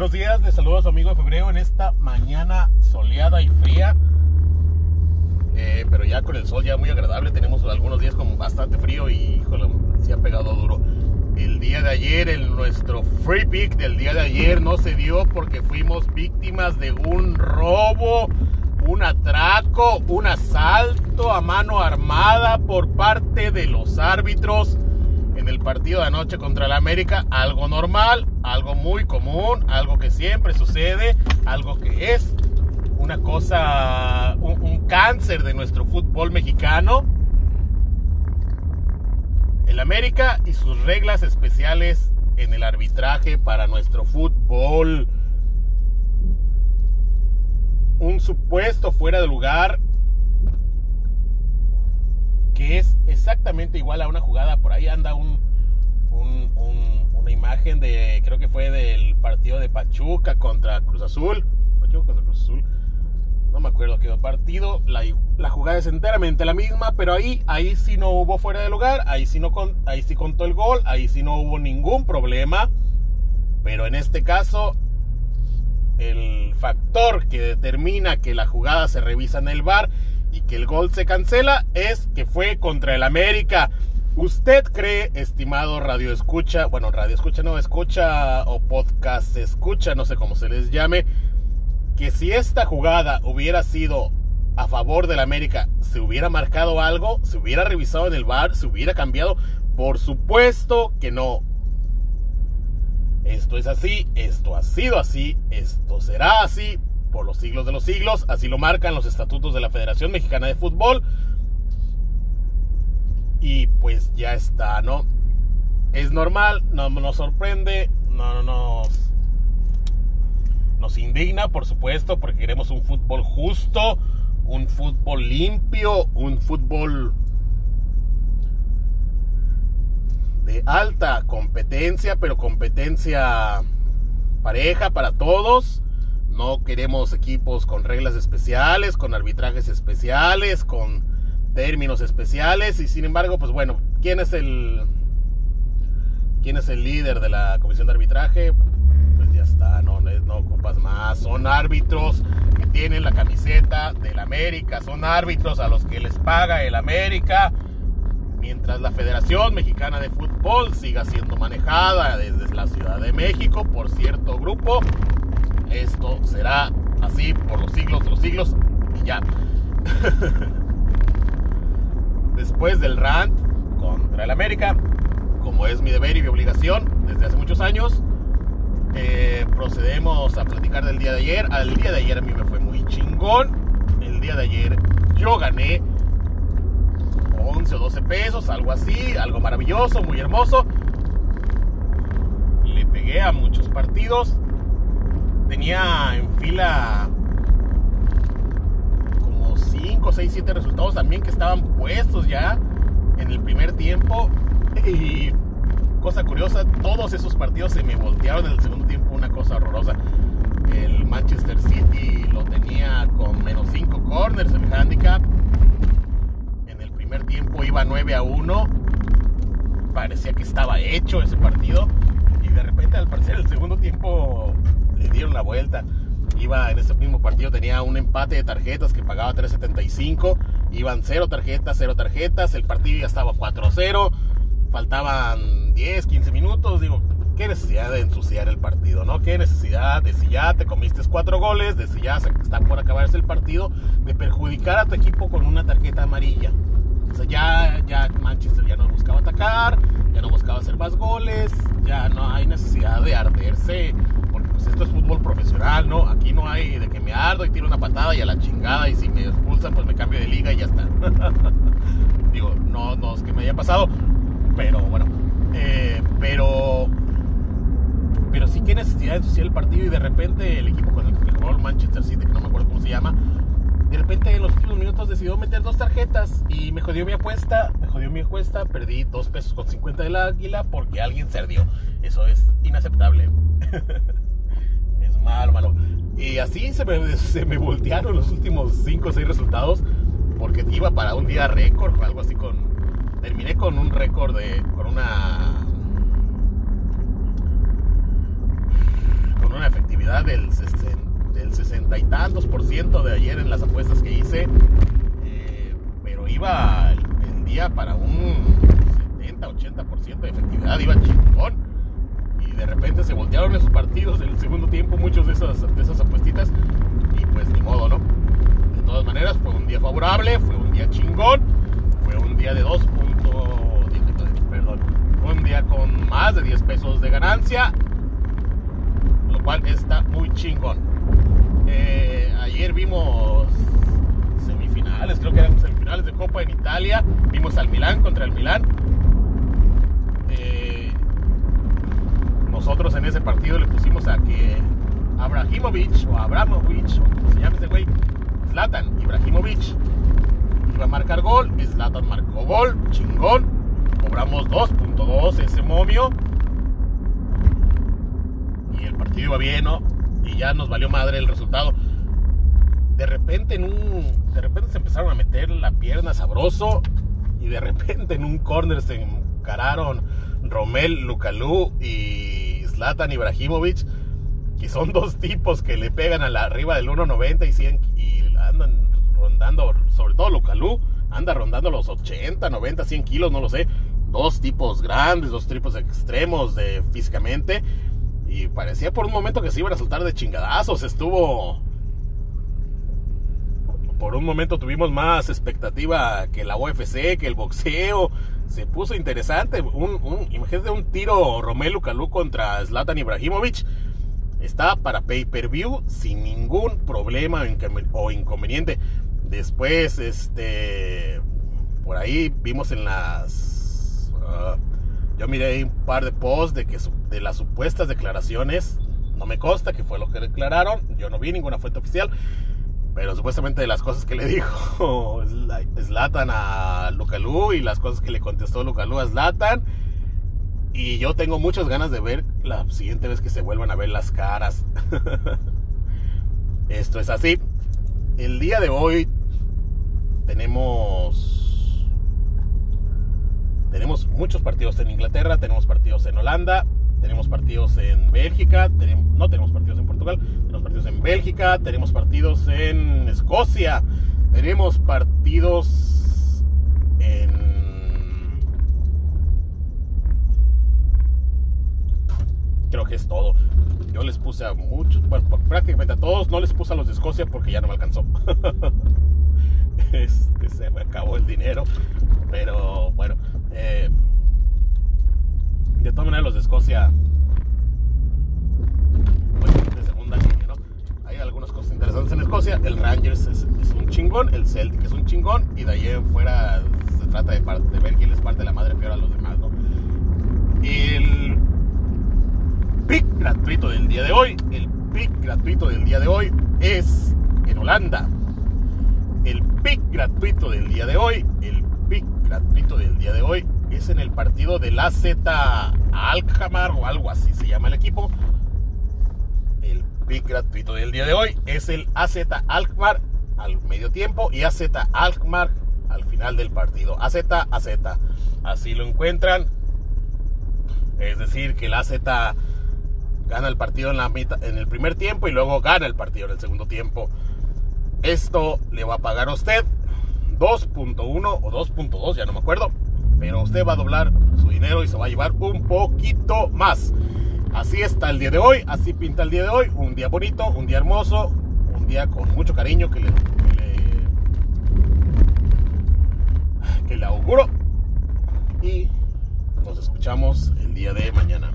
Buenos días, les saludo a su amigo de febrero en esta mañana soleada y fría. Eh, pero ya con el sol ya muy agradable, tenemos algunos días con bastante frío y híjole, se ha pegado duro. El día de ayer, el, nuestro free pick del día de ayer no se dio porque fuimos víctimas de un robo, un atraco, un asalto a mano armada por parte de los árbitros en el partido de anoche contra el América, algo normal, algo muy común, algo que siempre sucede, algo que es una cosa, un, un cáncer de nuestro fútbol mexicano. El América y sus reglas especiales en el arbitraje para nuestro fútbol. Un supuesto fuera de lugar que es exactamente igual a una jugada. Por ahí anda un, un, un, una imagen de, creo que fue del partido de Pachuca contra Cruz Azul. Pachuca contra Cruz Azul. No me acuerdo qué partido. La, la, jugada es enteramente la misma, pero ahí, ahí sí no hubo fuera de lugar. Ahí sí, no ahí sí contó el gol. Ahí sí no hubo ningún problema. Pero en este caso, el factor que determina que la jugada se revisa en el bar y que el gol se cancela es que fue contra el América. ¿Usted cree, estimado radio escucha, bueno, radio escucha no, escucha o podcast escucha, no sé cómo se les llame, que si esta jugada hubiera sido a favor del América, se hubiera marcado algo, se hubiera revisado en el bar, se hubiera cambiado? Por supuesto que no. Esto es así, esto ha sido así, esto será así, por los siglos de los siglos, así lo marcan los estatutos de la Federación Mexicana de Fútbol. Y pues ya está, ¿no? Es normal, no nos sorprende, no, no nos, nos indigna, por supuesto, porque queremos un fútbol justo, un fútbol limpio, un fútbol de alta competencia, pero competencia pareja para todos no queremos equipos con reglas especiales, con arbitrajes especiales, con términos especiales. Y sin embargo, pues bueno, ¿quién es el. ¿Quién es el líder de la comisión de arbitraje? Pues ya está, no, no ocupas más. Son árbitros que tienen la camiseta del América, son árbitros a los que les paga el América. Mientras la Federación Mexicana de Fútbol siga siendo manejada desde la Ciudad de México por cierto grupo, esto será así por los siglos los siglos y ya. Después del rant contra el América, como es mi deber y mi obligación desde hace muchos años, eh, procedemos a platicar del día de ayer. Al día de ayer a mí me fue muy chingón. El día de ayer yo gané 11 o 12 pesos, algo así, algo maravilloso, muy hermoso. Le pegué a muchos partidos tenía en fila como 5, 6, 7 resultados también que estaban puestos ya en el primer tiempo. Y cosa curiosa, todos esos partidos se me voltearon en el segundo tiempo, una cosa horrorosa. El Manchester City lo tenía con menos 5 corners en handicap. En el primer tiempo iba 9 a 1. Parecía que estaba hecho ese partido. Y de repente, al parecer, el segundo tiempo le dieron la vuelta. Iba en ese mismo partido, tenía un empate de tarjetas que pagaba 3.75. Iban 0 tarjetas, 0 tarjetas. El partido ya estaba 4-0. Faltaban 10, 15 minutos. Digo, qué necesidad de ensuciar el partido, ¿no? Qué necesidad de si ya te comiste 4 goles, de si ya está por acabarse el partido, de perjudicar a tu equipo con una tarjeta amarilla. O sea, ya, ya Manchester ya no buscaba atacar, ya no buscaba hacer más goles, ya no hay necesidad de arderse pues esto es fútbol profesional, ¿no? Aquí no hay de que me ardo y tiro una patada y a la chingada y si me expulsan pues me cambio de liga y ya está. Digo, no, no es que me haya pasado, pero bueno, eh, pero pero sí que necesidad de ensuciar el partido y de repente el equipo con el que Manchester City, que no me acuerdo cómo se llama, de repente en los últimos minutos decidió meter dos tarjetas y me jodió mi apuesta, me jodió mi apuesta, perdí dos pesos con 50 del águila porque alguien se ardió. Eso es inaceptable. malo, malo. Y así se me, se me voltearon los últimos 5 o 6 resultados porque iba para un día récord o algo así con... Terminé con un récord de... con una... con una efectividad del, del sesenta y tantos por ciento de ayer en las apuestas que hice, eh, pero iba el, día para un 70, 80% de efectividad, iba chingón. Y de repente se voltearon esos partidos en el segundo tiempo, muchos de esas, de esas apuestitas, y pues ni modo, ¿no? De todas maneras, fue un día favorable, fue un día chingón, fue un día de dos puntos, perdón, fue un día con más de 10 pesos de ganancia lo cual está muy chingón. Eh, ayer vimos semifinales, creo que eran semifinales de Copa en Italia. Vimos al Milán contra el Milán. Eh, nosotros en ese partido le pusimos a que Abrahimovic o Abramovich, o como se llama ese güey, Zlatan Ibrahimovic, iba a marcar gol. Zlatan marcó gol, chingón. Cobramos 2.2 ese momio y el partido iba bien, ¿no? Y ya nos valió madre el resultado. De repente en un de repente se empezaron a meter la pierna sabroso y de repente en un corner se encararon Romel Lukalú y Zlatan Ibrahimovic, que son dos tipos que le pegan a la arriba del 1.90 y 100 y andan rondando, sobre todo Lukalú, anda rondando los 80, 90, 100 kilos, no lo sé. Dos tipos grandes, dos tipos extremos de físicamente y parecía por un momento que se iban a soltar de chingadazos. Estuvo. Por un momento tuvimos más expectativa que la UFC, que el boxeo. Se puso interesante. Un, imagínate un tiro Romelu Calú contra Zlatan Ibrahimovic. Está para pay-per-view sin ningún problema o inconveniente. Después, este. Por ahí vimos en las. Ah, yo miré un par de posts de que de las supuestas declaraciones, no me consta que fue lo que declararon, yo no vi ninguna fuente oficial, pero supuestamente de las cosas que le dijo Zlatan a Lucalu y las cosas que le contestó Lucalu a Zlatan. Y yo tengo muchas ganas de ver la siguiente vez que se vuelvan a ver las caras. Esto es así. El día de hoy tenemos tenemos muchos partidos en Inglaterra, tenemos partidos en Holanda, tenemos partidos en Bélgica, no tenemos partidos en Portugal, tenemos partidos en Bélgica, tenemos partidos en Escocia, tenemos partidos en... Creo que es todo. Yo les puse a muchos, bueno, prácticamente a todos, no les puse a los de Escocia porque ya no me alcanzó. este, se me acabó el dinero. Pero bueno, eh, de todas maneras los de Escocia, pues de segunda línea, ¿no? Hay algunas cosas interesantes en Escocia. El Rangers es, un chingón, el Celtic es un chingón, y de ahí en fuera se trata de, de ver quién les parte la madre peor a los demás, ¿no? El pick gratuito del día de hoy, el pick gratuito del día de hoy es en Holanda. El pick gratuito del día de hoy, el pick gratuito del día de hoy es en el partido del AZ Alkmaar o algo así se llama el equipo. El pick gratuito del día de hoy es el AZ Alkmaar al medio tiempo y AZ Alkmaar al final del partido. AZ AZ. Así lo encuentran. Es decir, que el AZ gana el partido en, la en el primer tiempo y luego gana el partido en el segundo tiempo. Esto le va a pagar a usted 2.1 o 2.2, ya no me acuerdo. Pero usted va a doblar su dinero y se va a llevar un poquito más. Así está el día de hoy, así pinta el día de hoy. Un día bonito, un día hermoso, un día con mucho cariño que le, que le, auguro. Y nos escuchamos el día de mañana.